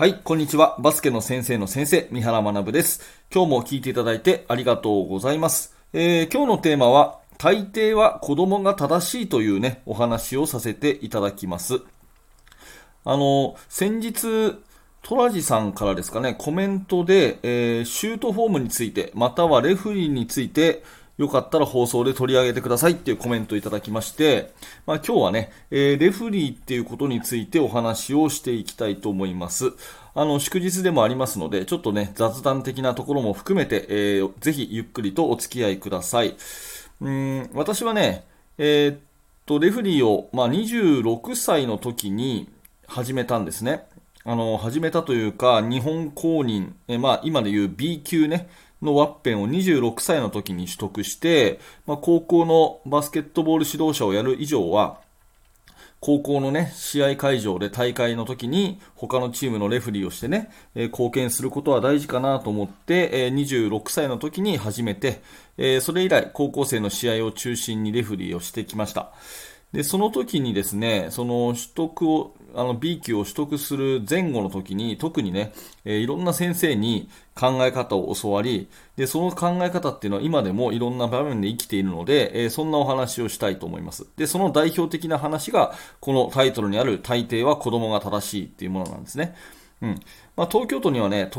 はい、こんにちは。バスケの先生の先生、三原学です。今日も聞いていただいてありがとうございます。えー、今日のテーマは、大抵は子供が正しいというね、お話をさせていただきます。あの、先日、トラジさんからですかね、コメントで、えー、シュートフォームについて、またはレフリーについて、よかったら放送で取り上げてくださいっていうコメントをいただきまして、まあ、今日はね、えー、レフリーっていうことについてお話をしていきたいと思います。あの、祝日でもありますので、ちょっとね、雑談的なところも含めて、えー、ぜひゆっくりとお付き合いください。うん、私はね、えー、っと、レフリーを、まあ、26歳の時に始めたんですね。あの、始めたというか、日本公認、えまあ、今でいう B 級ね、のワッペンを26歳の時に取得して、まあ、高校のバスケットボール指導者をやる以上は、高校のね、試合会場で大会の時に他のチームのレフリーをしてね、えー、貢献することは大事かなと思って、えー、26歳の時に始めて、えー、それ以来高校生の試合を中心にレフリーをしてきました。で、その時にですね、その取得を、あの B 級を取得する前後の時に、特にね、えー、いろんな先生に考え方を教わり、で、その考え方っていうのは今でもいろんな場面で生きているので、えー、そんなお話をしたいと思います。で、その代表的な話が、このタイトルにある大抵は子供が正しいっていうものなんですね。うん。まあ、東京都にはね、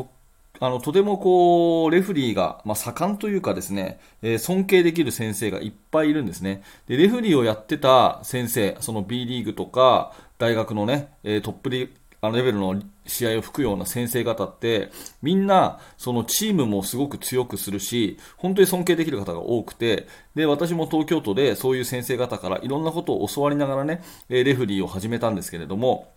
あの、とてもこう、レフリーが、まあ、盛んというかですね、えー、尊敬できる先生がいっぱいいるんですね。で、レフリーをやってた先生、その B リーグとか、大学のね、えー、トップリあのレベルの試合を吹くような先生方って、みんな、そのチームもすごく強くするし、本当に尊敬できる方が多くて、で、私も東京都でそういう先生方からいろんなことを教わりながらねえ、レフリーを始めたんですけれども、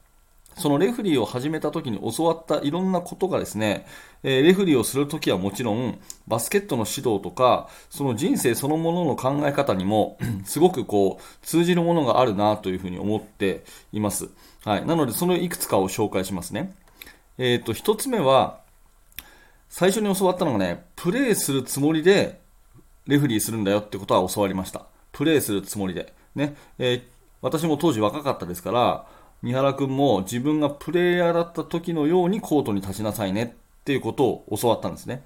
そのレフリーを始めた時に教わったいろんなことがですね、えレフリーをするときはもちろん、バスケットの指導とか、その人生そのものの考え方にも、すごくこう、通じるものがあるなというふうに思っています。はい。なので、そのいくつかを紹介しますね。えっ、ー、と、一つ目は、最初に教わったのがね、プレーするつもりで、レフリーするんだよってことは教わりました。プレーするつもりで。ね。えー、私も当時若かったですから、三原君も自分がプレイヤーだった時のようにコートに立ちなさいねっていうことを教わったんですね。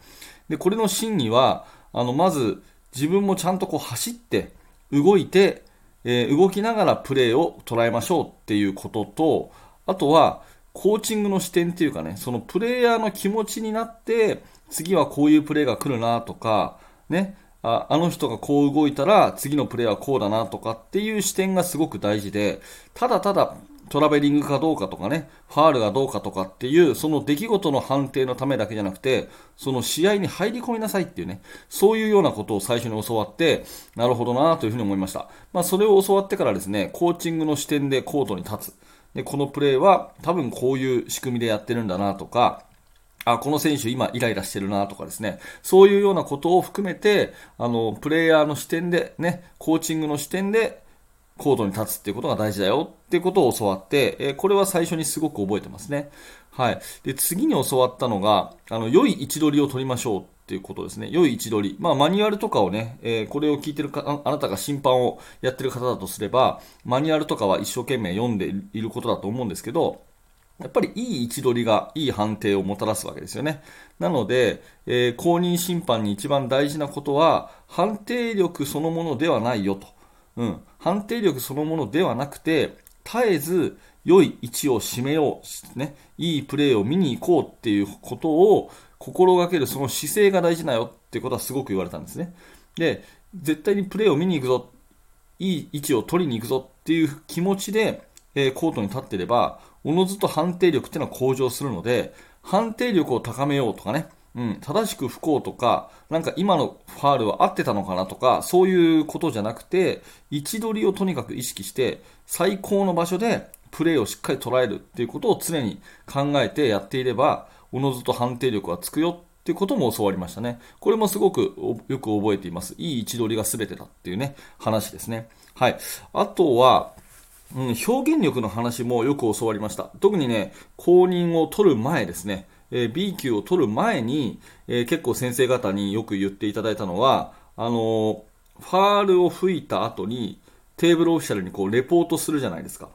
で、これの真意は、あの、まず自分もちゃんとこう走って、動いて、えー、動きながらプレーを捉えましょうっていうことと、あとは、コーチングの視点っていうかね、そのプレイヤーの気持ちになって、次はこういうプレーが来るなとか、ね、ああの人がこう動いたら次のプレーはこうだなとかっていう視点がすごく大事で、ただただトラベリングかどうかとかね、ファールがどうかとかっていう、その出来事の判定のためだけじゃなくて、その試合に入り込みなさいっていうね、そういうようなことを最初に教わって、なるほどなというふうに思いました。まあ、それを教わってからですね、コーチングの視点でコートに立つ。で、このプレーは多分こういう仕組みでやってるんだなとか、あ、この選手今イライラしてるなとかですね、そういうようなことを含めて、あの、プレイヤーの視点でね、コーチングの視点で、コードに立つっていうことが大事だよっていうことを教わって、え、これは最初にすごく覚えてますね。はい。で、次に教わったのが、あの、良い位置取りを取りましょうっていうことですね。良い位置取り。まあ、マニュアルとかをね、えー、これを聞いてるかあなたが審判をやってる方だとすれば、マニュアルとかは一生懸命読んでいることだと思うんですけど、やっぱりいい位置取りがいい判定をもたらすわけですよね。なので、えー、公認審判に一番大事なことは、判定力そのものではないよと。うん、判定力そのものではなくて、絶えず良い位置を占めよう、ね、いいプレーを見に行こうっていうことを心がけるその姿勢が大事だよってことはすごく言われたんですね。で、絶対にプレーを見に行くぞ、いい位置を取りに行くぞっていう気持ちで、えー、コートに立っていれば、おのずと判定力っていうのは向上するので、判定力を高めようとかね、うん、正しく不幸とか、なんか今のファールは合ってたのかなとか、そういうことじゃなくて、位置取りをとにかく意識して、最高の場所でプレーをしっかり捉えるっていうことを常に考えてやっていれば、おのずと判定力はつくよっていうことも教わりましたね。これもすごくよく覚えています。いい位置取りが全てだっていうね、話ですね。はい。あとは、うん、表現力の話もよく教わりました。特にね、公認を取る前ですね。えー、B 級を取る前に、えー、結構先生方によく言っていただいたのは、あのー、ファールを吹いた後にテーブルオフィシャルにこうレポートするじゃないですか。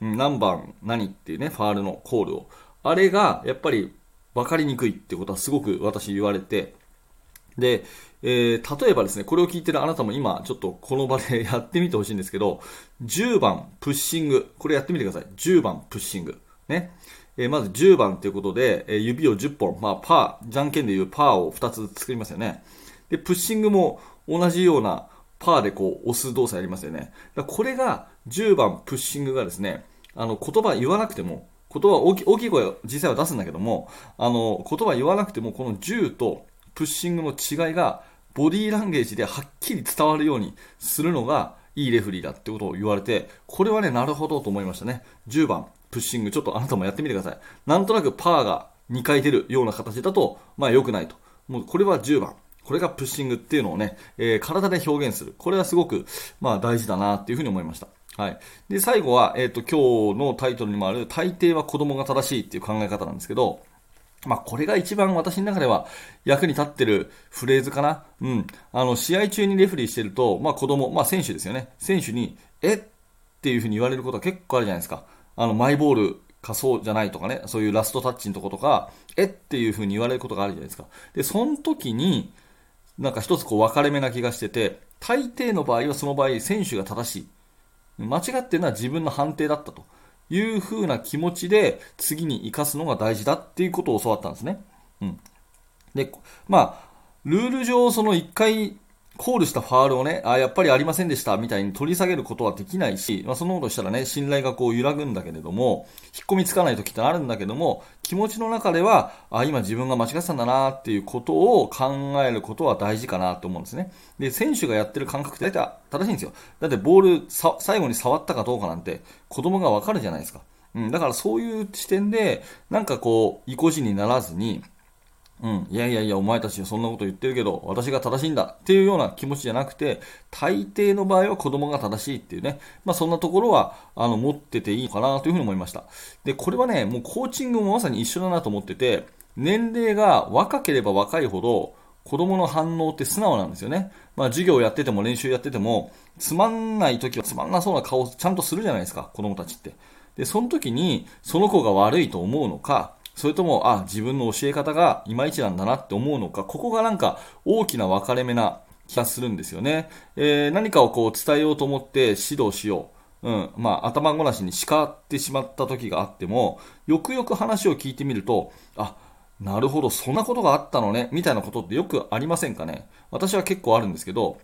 何番何っていうね、ファールのコールを。あれがやっぱり分かりにくいってことはすごく私言われて、で、えー、例えばですね、これを聞いてるあなたも今、ちょっとこの場で やってみてほしいんですけど、10番プッシング。これやってみてください。10番プッシング。ね。えー、まず10番ということで、えー、指を10本、まあ、パー、じゃんけんでいうパーを2つ作りますよね。で、プッシングも同じようなパーでこう押す動作やりますよね。だこれが10番プッシングがですね、あの言葉言わなくても、言葉大き大きい声を実際は出すんだけども、あの言葉言わなくてもこの10とプッシングの違いがボディーランゲージではっきり伝わるようにするのがいいレフリーだってことを言われて、これはね、なるほどと思いましたね。10番、プッシング、ちょっとあなたもやってみてください。なんとなくパーが2回出るような形だと、まあ良くないと。もうこれは10番。これがプッシングっていうのをね、えー、体で表現する。これはすごく、まあ大事だなっていうふうに思いました。はい。で、最後は、えっ、ー、と、今日のタイトルにもある、大抵は子供が正しいっていう考え方なんですけど、まあ、これが一番私の中では役に立ってるフレーズかな。うん。あの、試合中にレフリーしてると、まあ、子供、まあ、選手ですよね。選手に、え？っていうふうに言われることは結構あるじゃないですか。あの、マイボールかそうじゃないとかね、そういうラストタッチのとことか、えっていうふうに言われることがあるじゃないですか。で、その時に、なんか一つこう分かれ目な気がしてて、大抵の場合はその場合、選手が正しい。間違ってるのは自分の判定だったと。いう風な気持ちで次に生かすのが大事だっていうことを教わったんですね。うん。で、まあ、ルール上、その1回コールしたファールをね、あやっぱりありませんでしたみたいに取り下げることはできないし、まあ、そのことしたらね、信頼がこう揺らぐんだけれども、引っ込みつかない時ってあるんだけども、気持ちの中では、あ今自分が間違ってたんだなっていうことを考えることは大事かなと思うんですね。で、選手がやってる感覚って大体正しいんですよ。だってボール最後に触ったかどうかなんて子供がわかるじゃないですか。うん、だからそういう視点で、なんかこう、意固地にならずに、うん、いやいやいや、お前たちはそんなこと言ってるけど、私が正しいんだっていうような気持ちじゃなくて、大抵の場合は子供が正しいっていうね、まあそんなところは、あの、持ってていいのかなというふうに思いました。で、これはね、もうコーチングもまさに一緒だなと思ってて、年齢が若ければ若いほど、子供の反応って素直なんですよね。まあ授業やってても練習やってても、つまんない時はつまんなそうな顔をちゃんとするじゃないですか、子供たちって。で、その時に、その子が悪いと思うのか、それとも、あ、自分の教え方がいまいちなんだなって思うのか、ここがなんか大きな分かれ目な気がするんですよね。えー、何かをこう伝えようと思って指導しよう。うん、まあ、頭ごなしに叱ってしまった時があっても、よくよく話を聞いてみると、あ、なるほど、そんなことがあったのね、みたいなことってよくありませんかね。私は結構あるんですけど、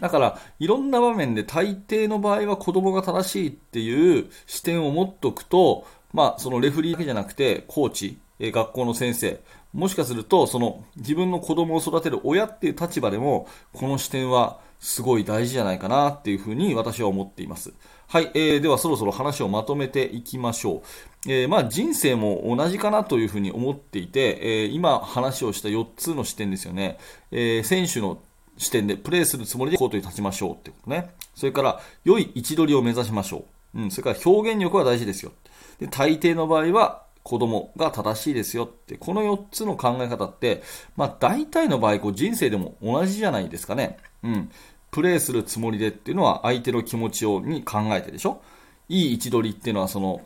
だから、いろんな場面で大抵の場合は子供が正しいっていう視点を持っておくと、まあ、そのレフリーだけじゃなくて、コーチ、学校の先生、もしかすると、その自分の子供を育てる親っていう立場でも、この視点はすごい大事じゃないかなっていうふうに私は思っています。はい、えー、ではそろそろ話をまとめていきましょう。えー、まあ人生も同じかなというふうに思っていて、えー、今話をした4つの視点ですよね。えー、選手の視点でプレーするつもりでコートに立ちましょうってことね。それから、良い位置取りを目指しましょう。うん、それから表現力は大事ですよ。で、大抵の場合は子供が正しいですよって、この4つの考え方って、まあ大体の場合、こう人生でも同じじゃないですかね。うん。プレーするつもりでっていうのは相手の気持ちをに考えてでしょいい位置取りっていうのはその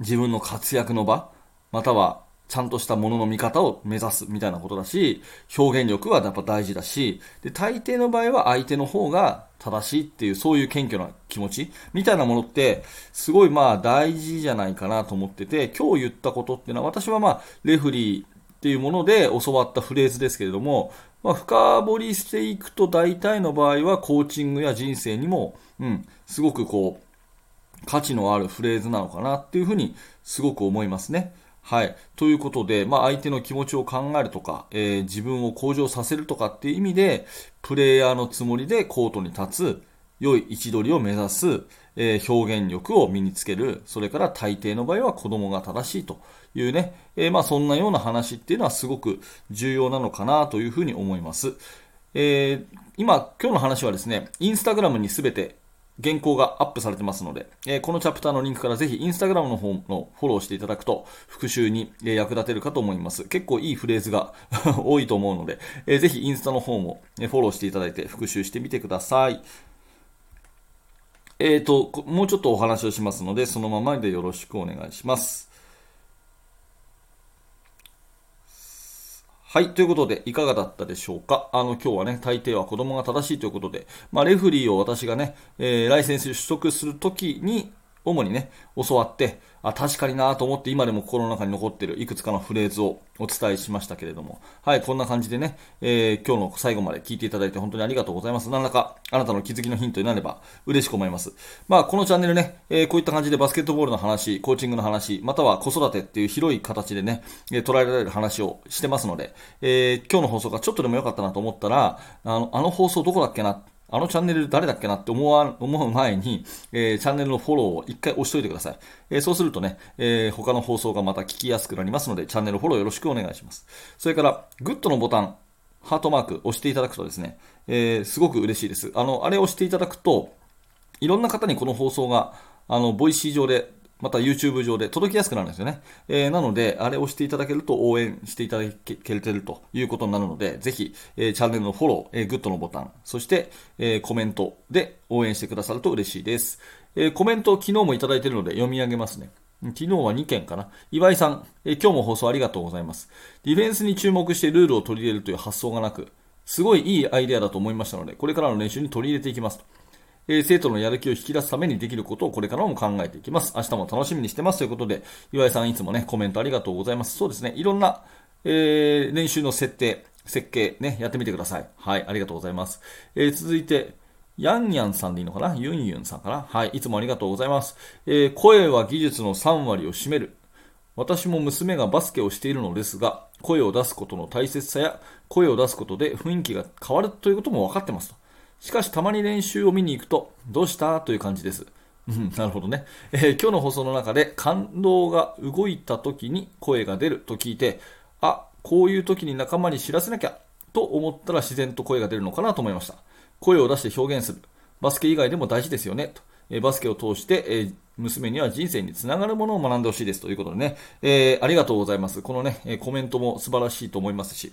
自分の活躍の場、またはちゃんとしたものの見方を目指すみたいなことだし、表現力はやっぱ大事だし、で、大抵の場合は相手の方が正しいっていう、そういう謙虚な気持ちみたいなものって、すごいまあ大事じゃないかなと思ってて、今日言ったことっていうのは、私はまあ、レフリーっていうもので教わったフレーズですけれども、まあ、深掘りしていくと大体の場合はコーチングや人生にも、うん、すごくこう、価値のあるフレーズなのかなっていうふうにすごく思いますね。はい。ということで、まあ、相手の気持ちを考えるとか、えー、自分を向上させるとかっていう意味で、プレイヤーのつもりでコートに立つ、良い位置取りを目指す、えー、表現力を身につける、それから大抵の場合は子供が正しいというね、えー、まあ、そんなような話っていうのはすごく重要なのかなというふうに思います。え今、今日の話はですね、インスタグラムにすべて原稿がアップされてますので、えー、このチャプターのリンクからぜひインスタグラムの方のフォローしていただくと復習に役立てるかと思います。結構いいフレーズが 多いと思うので、えー、ぜひインスタの方もフォローしていただいて復習してみてください。えっ、ー、と、もうちょっとお話をしますので、そのままでよろしくお願いします。はい。ということで、いかがだったでしょうか？あの、今日はね、大抵は子供が正しいということで、まあ、レフリーを私がね、えー、ライセンス取得するときに、主にね、教わって、あ、確かになと思って今でも心の中に残っているいくつかのフレーズをお伝えしましたけれども、はい、こんな感じでね、えー、今日の最後まで聞いていただいて本当にありがとうございます。何らかあなたの気づきのヒントになれば嬉しく思います。まあ、このチャンネルね、えー、こういった感じでバスケットボールの話、コーチングの話、または子育てっていう広い形でね、えー、捉えられる話をしてますので、え、今日の放送がちょっとでも良かったなと思ったら、あの、あの放送どこだっけなあのチャンネル誰だっけなって思わ思う前に、えー、チャンネルのフォローを一回押しといてください。えー、そうするとね、えー、他の放送がまた聞きやすくなりますので、チャンネルフォローよろしくお願いします。それから、グッドのボタン、ハートマーク押していただくとですね、え、すごく嬉しいです。あの、あれを押していただくと、いろんな方にこの放送が、あの、ボイシー上でまた YouTube 上で届きやすくなるんですよね。えー、なので、あれを押していただけると応援していただけてるということになるので、ぜひ、えー、チャンネルのフォロー、えー、グッドのボタン、そして、えー、コメントで応援してくださると嬉しいです。えー、コメント昨日もいただいているので読み上げますね。昨日は2件かな。岩井さん、えー、今日も放送ありがとうございます。ディフェンスに注目してルールを取り入れるという発想がなく、すごいいいアイデアだと思いましたので、これからの練習に取り入れていきますと。えー、生徒のやる気を引き出すためにできることをこれからも考えていきます。明日も楽しみにしてますということで、岩井さんいつもね、コメントありがとうございます。そうですね、いろんな、えー、練習の設定、設計ね、やってみてください。はい、ありがとうございます。えー、続いて、ヤンヤンさんでいいのかな？ユンユンさんかな？はい、いつもありがとうございます。えー、声は技術の3割を占める。私も娘がバスケをしているのですが、声を出すことの大切さや、声を出すことで雰囲気が変わるということも分かってますと。しかしたまに練習を見に行くと、どうした？という感じです。うん、なるほどね、えー、今日の放送の中で感動が動いた時に声が出ると聞いて、あ、こういう時に仲間に知らせなきゃと思ったら自然と声が出るのかなと思いました。声を出して表現する。バスケ以外でも大事ですよね。とえー、バスケを通して、えー、娘には人生につながるものを学んでほしいですということでね、えー、ありがとうございます。このね、コメントも素晴らしいと思いますし、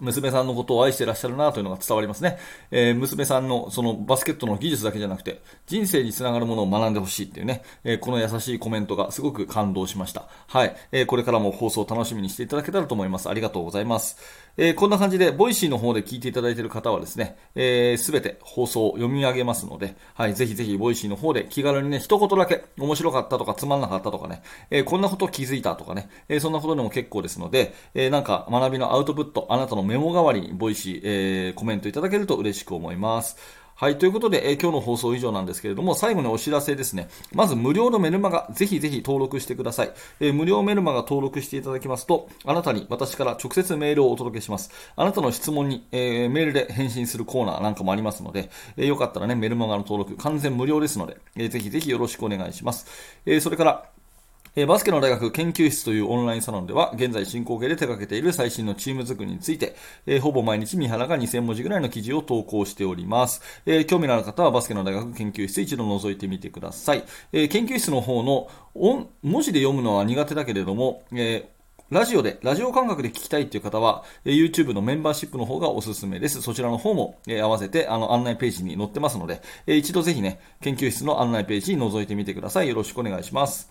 娘さんのことを愛してらっしゃるなというのが伝わりますね。えー、娘さんのそのバスケットの技術だけじゃなくて、人生につながるものを学んでほしいっていうね、えー、この優しいコメントがすごく感動しました。はい。えー、これからも放送を楽しみにしていただけたらと思います。ありがとうございます。えこんな感じで、ボイシーの方で聞いていただいている方はですね、す、えー、べ、て放送を読み上げますので、はい、ぜひぜひボイシーの方で気軽にね、一言だけ面白かったとかつまんなかったとかね、えこんなこと気づいたとかね、えそんなことでも結構ですので、えなんか学びのアウトプット、あなたのメモ代わりにボイシー、えー、コメントいただけると嬉しく思います。はい。ということで、えー、今日の放送以上なんですけれども、最後にお知らせですね。まず、無料のメルマガ、ぜひぜひ登録してください。えー、無料メルマガ登録していただきますと、あなたに私から直接メールをお届けします。あなたの質問に、えー、メールで返信するコーナーなんかもありますので、えー、よかったらね、メルマガの登録、完全無料ですので、えー、ぜひぜひよろしくお願いします。えー、それから、えバスケの大学研究室というオンラインサロンでは、現在進行形で手掛けている最新のチーム作りについて、えほぼ毎日三原が2000文字ぐらいの記事を投稿しております。え興味のある方はバスケの大学研究室一度覗いてみてください。え研究室の方の文字で読むのは苦手だけれども、えラジオで、ラジオ感覚で聞きたいという方は、YouTube のメンバーシップの方がおすすめです。そちらの方も、え合わせてあの案内ページに載ってますので、え一度ぜひね、研究室の案内ページに覗いてみてください。よろしくお願いします。